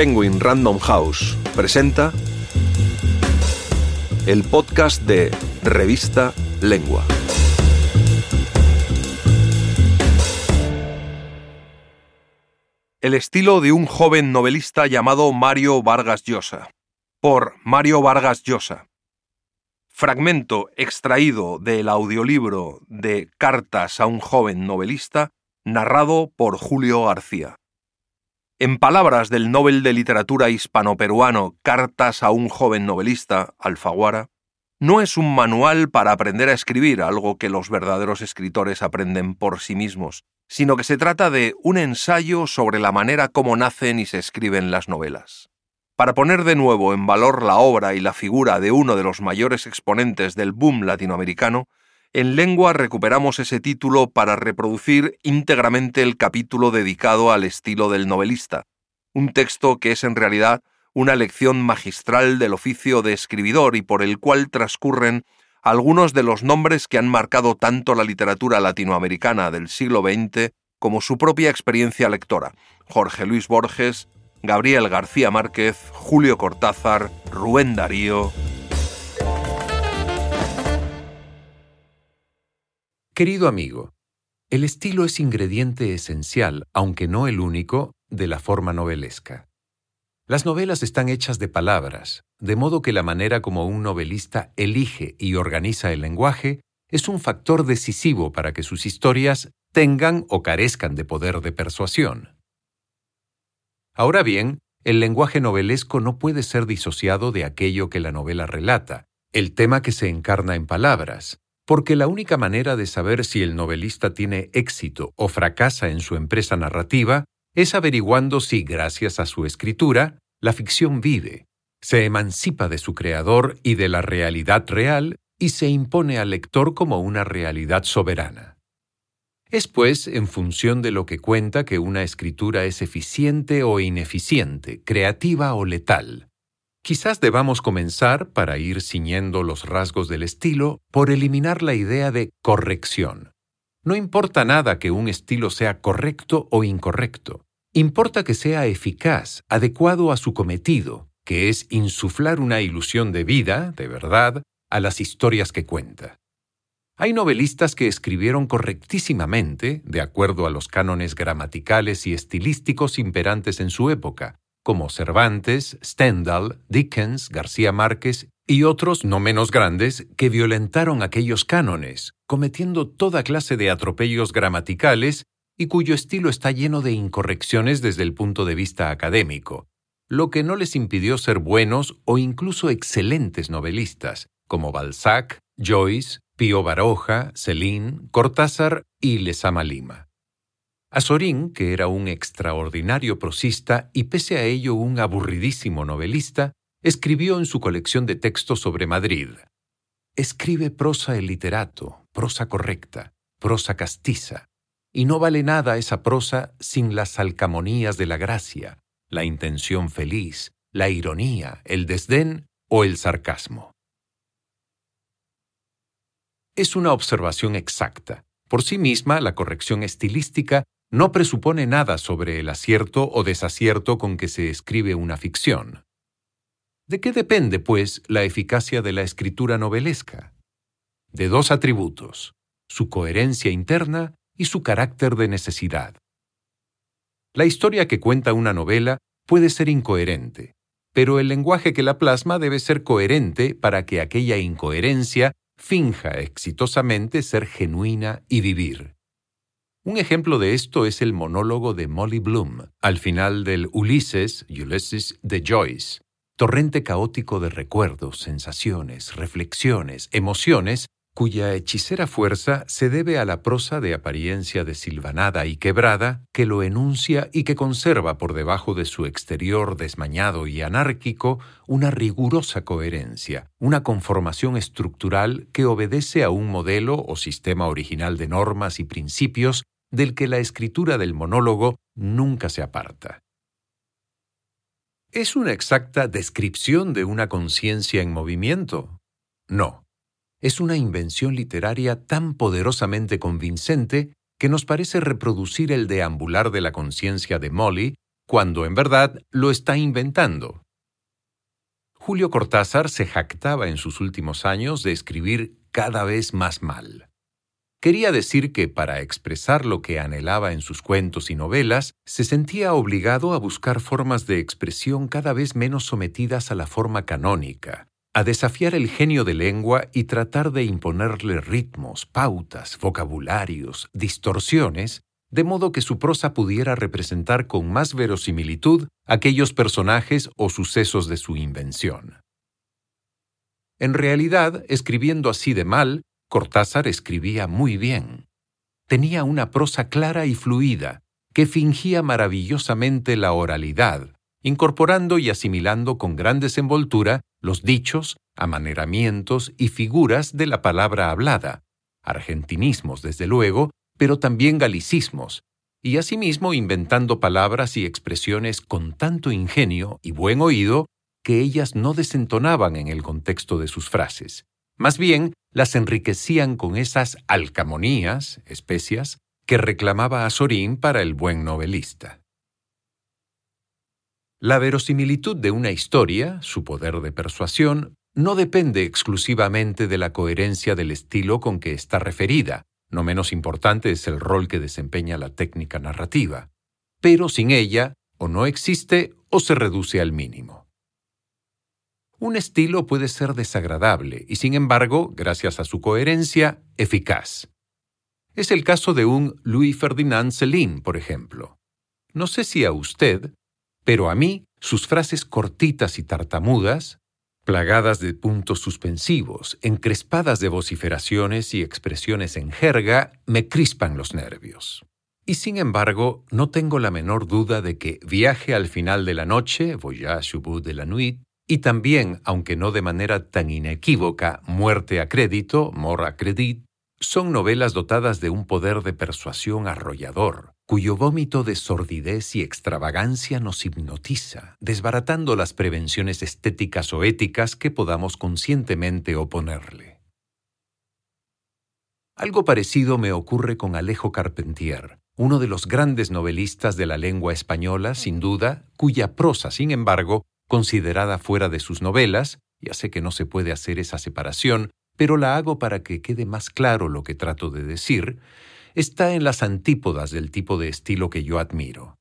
Penguin Random House presenta el podcast de Revista Lengua. El estilo de un joven novelista llamado Mario Vargas Llosa, por Mario Vargas Llosa. Fragmento extraído del audiolibro de Cartas a un joven novelista, narrado por Julio García. En palabras del Nobel de Literatura hispano-peruano Cartas a un joven novelista, Alfaguara, no es un manual para aprender a escribir, algo que los verdaderos escritores aprenden por sí mismos, sino que se trata de un ensayo sobre la manera como nacen y se escriben las novelas. Para poner de nuevo en valor la obra y la figura de uno de los mayores exponentes del boom latinoamericano, en lengua recuperamos ese título para reproducir íntegramente el capítulo dedicado al estilo del novelista, un texto que es en realidad una lección magistral del oficio de escribidor y por el cual transcurren algunos de los nombres que han marcado tanto la literatura latinoamericana del siglo XX como su propia experiencia lectora, Jorge Luis Borges, Gabriel García Márquez, Julio Cortázar, Rubén Darío, Querido amigo, el estilo es ingrediente esencial, aunque no el único, de la forma novelesca. Las novelas están hechas de palabras, de modo que la manera como un novelista elige y organiza el lenguaje es un factor decisivo para que sus historias tengan o carezcan de poder de persuasión. Ahora bien, el lenguaje novelesco no puede ser disociado de aquello que la novela relata, el tema que se encarna en palabras, porque la única manera de saber si el novelista tiene éxito o fracasa en su empresa narrativa es averiguando si, gracias a su escritura, la ficción vive, se emancipa de su creador y de la realidad real y se impone al lector como una realidad soberana. Es pues en función de lo que cuenta que una escritura es eficiente o ineficiente, creativa o letal, Quizás debamos comenzar, para ir ciñendo los rasgos del estilo, por eliminar la idea de corrección. No importa nada que un estilo sea correcto o incorrecto. Importa que sea eficaz, adecuado a su cometido, que es insuflar una ilusión de vida, de verdad, a las historias que cuenta. Hay novelistas que escribieron correctísimamente, de acuerdo a los cánones gramaticales y estilísticos imperantes en su época, como Cervantes, Stendhal, Dickens, García Márquez y otros no menos grandes que violentaron aquellos cánones, cometiendo toda clase de atropellos gramaticales y cuyo estilo está lleno de incorrecciones desde el punto de vista académico, lo que no les impidió ser buenos o incluso excelentes novelistas, como Balzac, Joyce, Pío Baroja, Celine, Cortázar y Lezama Lima. Azorín, que era un extraordinario prosista y pese a ello un aburridísimo novelista, escribió en su colección de textos sobre Madrid. Escribe prosa el literato, prosa correcta, prosa castiza, y no vale nada esa prosa sin las alcamonías de la gracia, la intención feliz, la ironía, el desdén o el sarcasmo. Es una observación exacta. Por sí misma, la corrección estilística no presupone nada sobre el acierto o desacierto con que se escribe una ficción. ¿De qué depende, pues, la eficacia de la escritura novelesca? De dos atributos, su coherencia interna y su carácter de necesidad. La historia que cuenta una novela puede ser incoherente, pero el lenguaje que la plasma debe ser coherente para que aquella incoherencia finja exitosamente ser genuina y vivir. Un ejemplo de esto es el monólogo de Molly Bloom, al final del Ulises, Ulysses de Joyce, torrente caótico de recuerdos, sensaciones, reflexiones, emociones, cuya hechicera fuerza se debe a la prosa de apariencia desilvanada y quebrada que lo enuncia y que conserva por debajo de su exterior desmañado y anárquico una rigurosa coherencia, una conformación estructural que obedece a un modelo o sistema original de normas y principios del que la escritura del monólogo nunca se aparta. ¿Es una exacta descripción de una conciencia en movimiento? No. Es una invención literaria tan poderosamente convincente que nos parece reproducir el deambular de la conciencia de Molly cuando en verdad lo está inventando. Julio Cortázar se jactaba en sus últimos años de escribir cada vez más mal. Quería decir que para expresar lo que anhelaba en sus cuentos y novelas, se sentía obligado a buscar formas de expresión cada vez menos sometidas a la forma canónica, a desafiar el genio de lengua y tratar de imponerle ritmos, pautas, vocabularios, distorsiones, de modo que su prosa pudiera representar con más verosimilitud aquellos personajes o sucesos de su invención. En realidad, escribiendo así de mal, Cortázar escribía muy bien. Tenía una prosa clara y fluida, que fingía maravillosamente la oralidad, incorporando y asimilando con gran desenvoltura los dichos, amaneramientos y figuras de la palabra hablada, argentinismos desde luego, pero también galicismos, y asimismo inventando palabras y expresiones con tanto ingenio y buen oído que ellas no desentonaban en el contexto de sus frases. Más bien, las enriquecían con esas alcamonías, especias, que reclamaba Azorín para el buen novelista. La verosimilitud de una historia, su poder de persuasión, no depende exclusivamente de la coherencia del estilo con que está referida, no menos importante es el rol que desempeña la técnica narrativa, pero sin ella o no existe o se reduce al mínimo. Un estilo puede ser desagradable y sin embargo, gracias a su coherencia, eficaz. Es el caso de un Louis Ferdinand Céline, por ejemplo. No sé si a usted, pero a mí sus frases cortitas y tartamudas, plagadas de puntos suspensivos, encrespadas de vociferaciones y expresiones en jerga, me crispan los nervios. Y sin embargo, no tengo la menor duda de que Viaje al final de la noche, Voyage au bout de la nuit, y también, aunque no de manera tan inequívoca, Muerte a crédito, Mort a crédit, son novelas dotadas de un poder de persuasión arrollador, cuyo vómito de sordidez y extravagancia nos hipnotiza, desbaratando las prevenciones estéticas o éticas que podamos conscientemente oponerle. Algo parecido me ocurre con Alejo Carpentier, uno de los grandes novelistas de la lengua española, sin duda, cuya prosa, sin embargo, considerada fuera de sus novelas, ya sé que no se puede hacer esa separación, pero la hago para que quede más claro lo que trato de decir, está en las antípodas del tipo de estilo que yo admiro.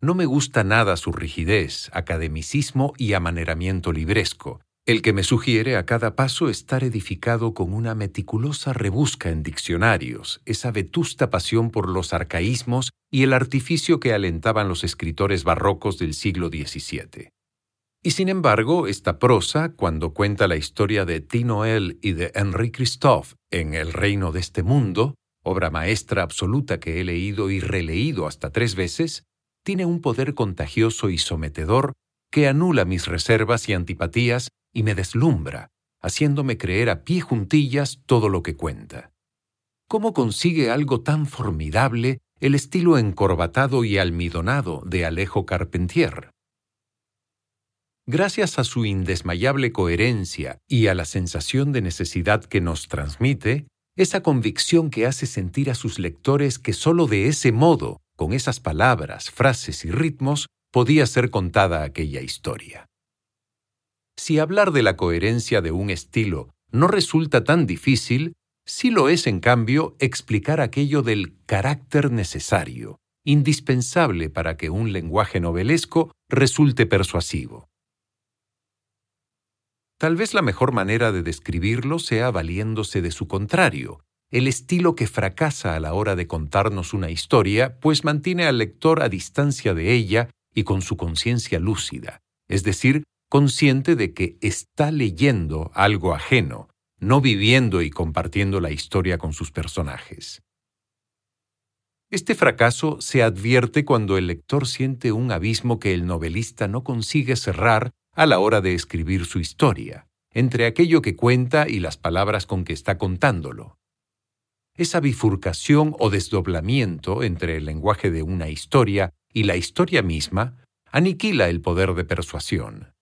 No me gusta nada su rigidez, academicismo y amaneramiento libresco, el que me sugiere a cada paso estar edificado con una meticulosa rebusca en diccionarios, esa vetusta pasión por los arcaísmos y el artificio que alentaban los escritores barrocos del siglo XVII. Y sin embargo, esta prosa, cuando cuenta la historia de Tinoel y de Henri Christophe en El reino de este mundo, obra maestra absoluta que he leído y releído hasta tres veces, tiene un poder contagioso y sometedor que anula mis reservas y antipatías y me deslumbra, haciéndome creer a pie juntillas todo lo que cuenta. ¿Cómo consigue algo tan formidable el estilo encorbatado y almidonado de Alejo Carpentier? Gracias a su indesmayable coherencia y a la sensación de necesidad que nos transmite, esa convicción que hace sentir a sus lectores que sólo de ese modo, con esas palabras, frases y ritmos, podía ser contada aquella historia. Si hablar de la coherencia de un estilo no resulta tan difícil, sí lo es, en cambio, explicar aquello del carácter necesario, indispensable para que un lenguaje novelesco resulte persuasivo. Tal vez la mejor manera de describirlo sea valiéndose de su contrario, el estilo que fracasa a la hora de contarnos una historia, pues mantiene al lector a distancia de ella y con su conciencia lúcida, es decir, consciente de que está leyendo algo ajeno, no viviendo y compartiendo la historia con sus personajes. Este fracaso se advierte cuando el lector siente un abismo que el novelista no consigue cerrar a la hora de escribir su historia, entre aquello que cuenta y las palabras con que está contándolo. Esa bifurcación o desdoblamiento entre el lenguaje de una historia y la historia misma aniquila el poder de persuasión.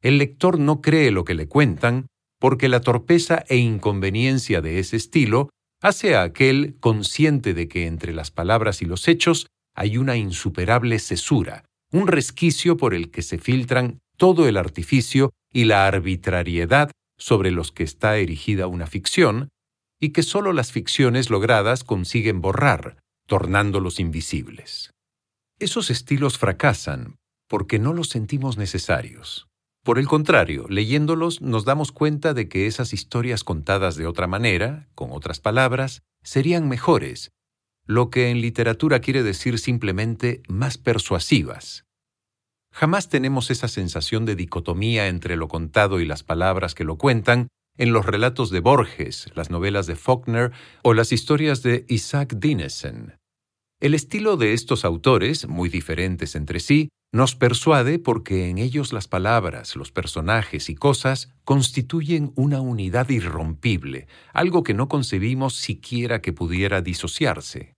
El lector no cree lo que le cuentan porque la torpeza e inconveniencia de ese estilo hace a aquel consciente de que entre las palabras y los hechos hay una insuperable cesura, un resquicio por el que se filtran todo el artificio y la arbitrariedad sobre los que está erigida una ficción, y que sólo las ficciones logradas consiguen borrar, tornándolos invisibles. Esos estilos fracasan porque no los sentimos necesarios. Por el contrario, leyéndolos nos damos cuenta de que esas historias contadas de otra manera, con otras palabras, serían mejores, lo que en literatura quiere decir simplemente más persuasivas. Jamás tenemos esa sensación de dicotomía entre lo contado y las palabras que lo cuentan en los relatos de Borges, las novelas de Faulkner o las historias de Isaac Dinesen. El estilo de estos autores, muy diferentes entre sí, nos persuade porque en ellos las palabras, los personajes y cosas constituyen una unidad irrompible, algo que no concebimos siquiera que pudiera disociarse.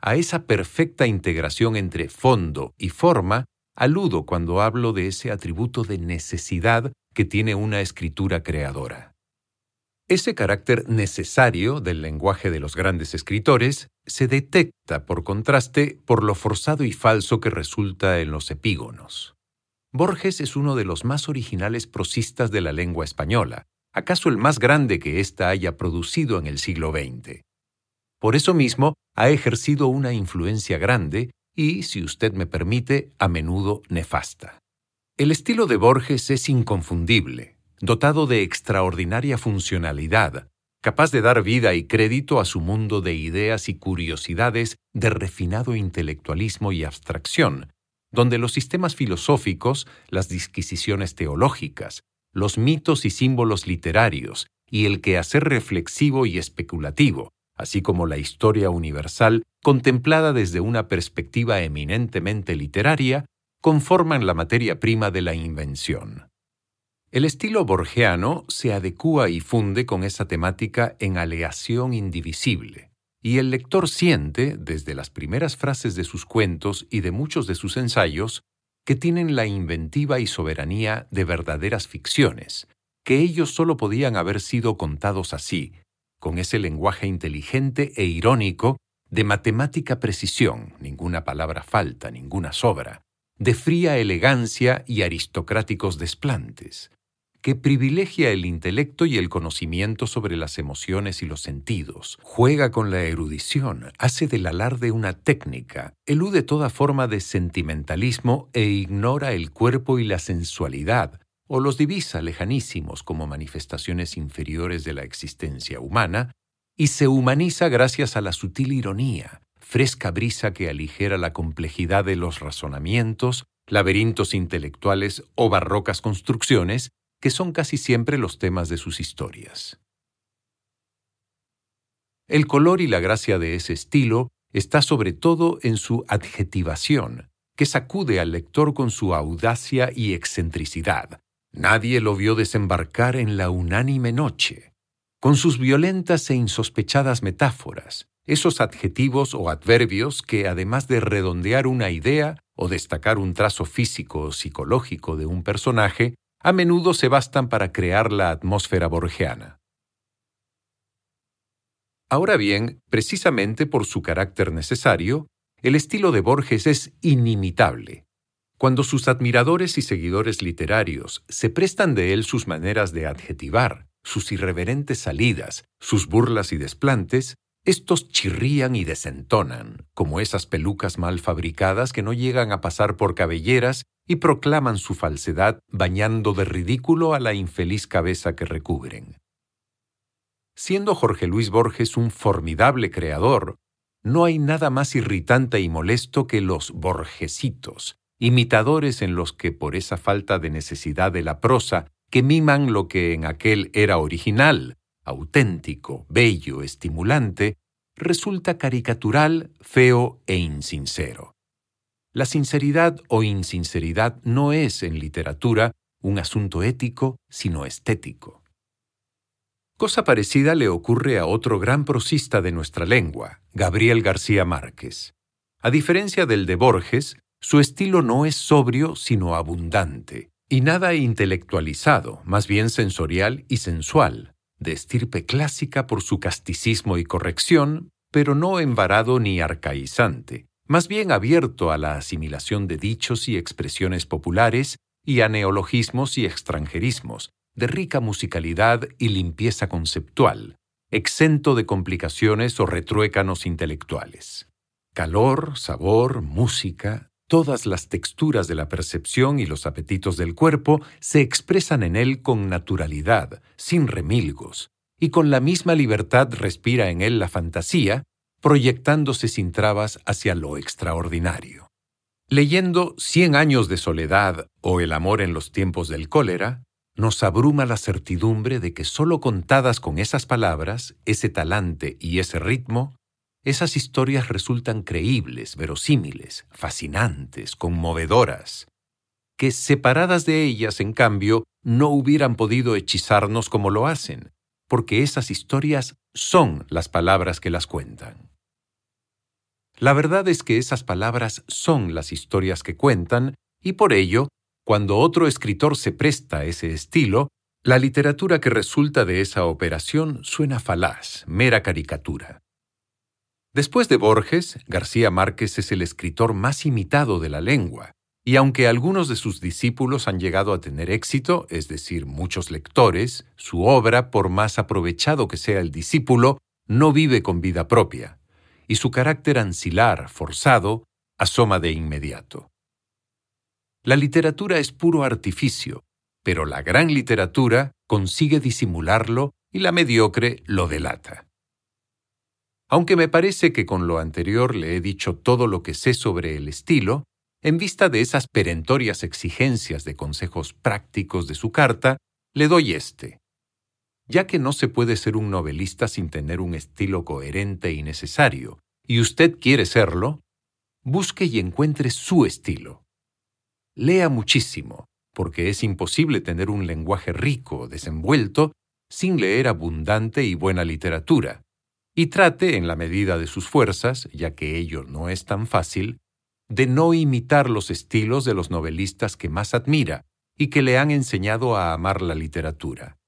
A esa perfecta integración entre fondo y forma aludo cuando hablo de ese atributo de necesidad que tiene una escritura creadora. Ese carácter necesario del lenguaje de los grandes escritores se detecta, por contraste, por lo forzado y falso que resulta en los epígonos. Borges es uno de los más originales prosistas de la lengua española, acaso el más grande que ésta haya producido en el siglo XX. Por eso mismo, ha ejercido una influencia grande y, si usted me permite, a menudo nefasta. El estilo de Borges es inconfundible, dotado de extraordinaria funcionalidad, capaz de dar vida y crédito a su mundo de ideas y curiosidades de refinado intelectualismo y abstracción, donde los sistemas filosóficos, las disquisiciones teológicas, los mitos y símbolos literarios y el quehacer reflexivo y especulativo, así como la historia universal, contemplada desde una perspectiva eminentemente literaria, conforman la materia prima de la invención. El estilo borgiano se adecúa y funde con esa temática en aleación indivisible, y el lector siente, desde las primeras frases de sus cuentos y de muchos de sus ensayos, que tienen la inventiva y soberanía de verdaderas ficciones, que ellos solo podían haber sido contados así, con ese lenguaje inteligente e irónico, de matemática precisión, ninguna palabra falta, ninguna sobra, de fría elegancia y aristocráticos desplantes, que privilegia el intelecto y el conocimiento sobre las emociones y los sentidos, juega con la erudición, hace del alarde una técnica, elude toda forma de sentimentalismo e ignora el cuerpo y la sensualidad, o los divisa lejanísimos como manifestaciones inferiores de la existencia humana, y se humaniza gracias a la sutil ironía, fresca brisa que aligera la complejidad de los razonamientos, laberintos intelectuales o barrocas construcciones que son casi siempre los temas de sus historias. El color y la gracia de ese estilo está sobre todo en su adjetivación, que sacude al lector con su audacia y excentricidad. Nadie lo vio desembarcar en la unánime noche. Con sus violentas e insospechadas metáforas, esos adjetivos o adverbios que, además de redondear una idea o destacar un trazo físico o psicológico de un personaje, a menudo se bastan para crear la atmósfera borgiana. Ahora bien, precisamente por su carácter necesario, el estilo de Borges es inimitable. Cuando sus admiradores y seguidores literarios se prestan de él sus maneras de adjetivar, sus irreverentes salidas, sus burlas y desplantes, estos chirrían y desentonan, como esas pelucas mal fabricadas que no llegan a pasar por cabelleras y proclaman su falsedad bañando de ridículo a la infeliz cabeza que recubren. Siendo Jorge Luis Borges un formidable creador, no hay nada más irritante y molesto que los borgesitos, imitadores en los que por esa falta de necesidad de la prosa, que miman lo que en aquel era original, auténtico, bello, estimulante, resulta caricatural, feo e insincero. La sinceridad o insinceridad no es, en literatura, un asunto ético, sino estético. Cosa parecida le ocurre a otro gran prosista de nuestra lengua, Gabriel García Márquez. A diferencia del de Borges, su estilo no es sobrio, sino abundante, y nada intelectualizado, más bien sensorial y sensual, de estirpe clásica por su casticismo y corrección, pero no embarado ni arcaizante, más bien abierto a la asimilación de dichos y expresiones populares y a neologismos y extranjerismos, de rica musicalidad y limpieza conceptual, exento de complicaciones o retruécanos intelectuales. Calor, sabor, música, todas las texturas de la percepción y los apetitos del cuerpo se expresan en él con naturalidad, sin remilgos, y con la misma libertad respira en él la fantasía, proyectándose sin trabas hacia lo extraordinario. Leyendo Cien años de soledad o El amor en los tiempos del cólera, nos abruma la certidumbre de que sólo contadas con esas palabras, ese talante y ese ritmo, esas historias resultan creíbles, verosímiles, fascinantes, conmovedoras, que separadas de ellas, en cambio, no hubieran podido hechizarnos como lo hacen, porque esas historias son las palabras que las cuentan. La verdad es que esas palabras son las historias que cuentan, y por ello cuando otro escritor se presta a ese estilo, la literatura que resulta de esa operación suena falaz, mera caricatura. Después de Borges, García Márquez es el escritor más imitado de la lengua, y aunque algunos de sus discípulos han llegado a tener éxito, es decir, muchos lectores, su obra, por más aprovechado que sea el discípulo, no vive con vida propia, y su carácter ancilar, forzado, asoma de inmediato. La literatura es puro artificio, pero la gran literatura consigue disimularlo y la mediocre lo delata. Aunque me parece que con lo anterior le he dicho todo lo que sé sobre el estilo, en vista de esas perentorias exigencias de consejos prácticos de su carta, le doy este. Ya que no se puede ser un novelista sin tener un estilo coherente y necesario, y usted quiere serlo, busque y encuentre su estilo. Lea muchísimo, porque es imposible tener un lenguaje rico, desenvuelto, sin leer abundante y buena literatura, y trate, en la medida de sus fuerzas, ya que ello no es tan fácil, de no imitar los estilos de los novelistas que más admira y que le han enseñado a amar la literatura.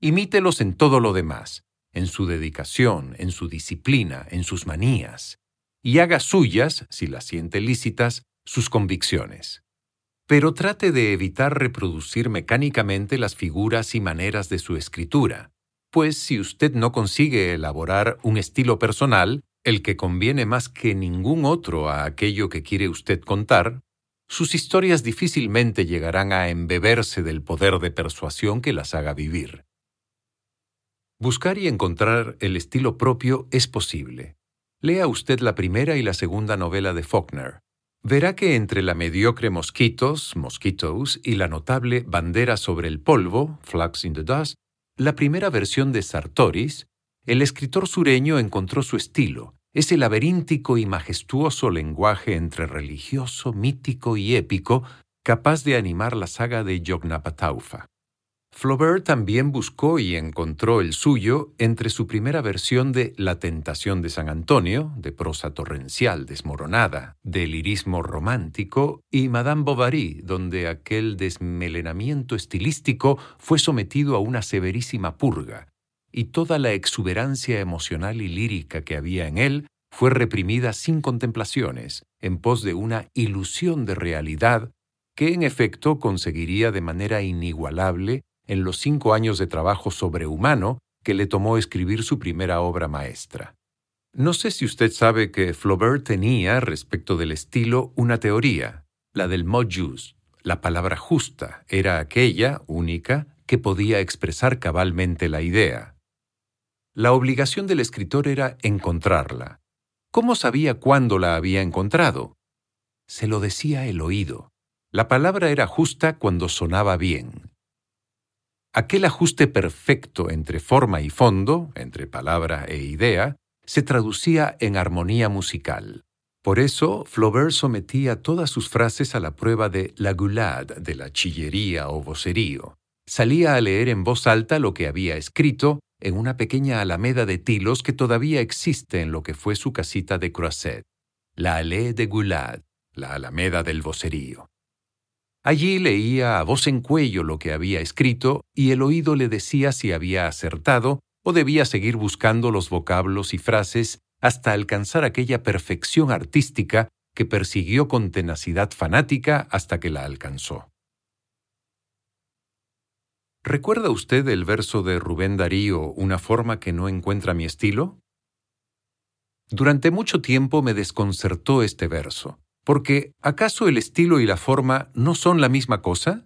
Imítelos en todo lo demás, en su dedicación, en su disciplina, en sus manías, y haga suyas, si las siente lícitas, sus convicciones pero trate de evitar reproducir mecánicamente las figuras y maneras de su escritura, pues si usted no consigue elaborar un estilo personal, el que conviene más que ningún otro a aquello que quiere usted contar, sus historias difícilmente llegarán a embeberse del poder de persuasión que las haga vivir. Buscar y encontrar el estilo propio es posible. Lea usted la primera y la segunda novela de Faulkner, verá que entre la mediocre Mosquitos, Mosquitos, y la notable Bandera sobre el polvo, Flags in the Dust, la primera versión de Sartoris, el escritor sureño encontró su estilo, ese laberíntico y majestuoso lenguaje entre religioso, mítico y épico, capaz de animar la saga de Yognapataufa. Flaubert también buscó y encontró el suyo entre su primera versión de La tentación de San Antonio, de prosa torrencial desmoronada, de lirismo romántico, y Madame Bovary, donde aquel desmelenamiento estilístico fue sometido a una severísima purga, y toda la exuberancia emocional y lírica que había en él fue reprimida sin contemplaciones, en pos de una ilusión de realidad que en efecto conseguiría de manera inigualable en los cinco años de trabajo sobrehumano que le tomó escribir su primera obra maestra. No sé si usted sabe que Flaubert tenía, respecto del estilo, una teoría, la del mot juste. La palabra justa era aquella, única, que podía expresar cabalmente la idea. La obligación del escritor era encontrarla. ¿Cómo sabía cuándo la había encontrado? Se lo decía el oído. La palabra era justa cuando sonaba bien. Aquel ajuste perfecto entre forma y fondo, entre palabra e idea, se traducía en armonía musical. Por eso, Flaubert sometía todas sus frases a la prueba de la goulade, de la chillería o vocerío. Salía a leer en voz alta lo que había escrito en una pequeña alameda de tilos que todavía existe en lo que fue su casita de Croisset, la Allée de Goulade, la alameda del vocerío. Allí leía a voz en cuello lo que había escrito y el oído le decía si había acertado o debía seguir buscando los vocablos y frases hasta alcanzar aquella perfección artística que persiguió con tenacidad fanática hasta que la alcanzó. ¿Recuerda usted el verso de Rubén Darío, Una forma que no encuentra mi estilo? Durante mucho tiempo me desconcertó este verso, porque ¿acaso el estilo y la forma no son la misma cosa?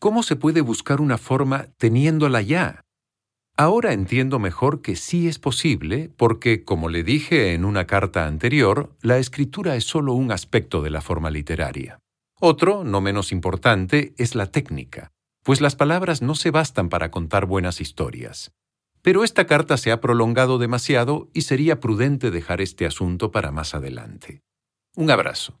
¿Cómo se puede buscar una forma teniéndola ya? Ahora entiendo mejor que sí es posible, porque, como le dije en una carta anterior, la escritura es solo un aspecto de la forma literaria. Otro, no menos importante, es la técnica, pues las palabras no se bastan para contar buenas historias. Pero esta carta se ha prolongado demasiado y sería prudente dejar este asunto para más adelante. Un abrazo.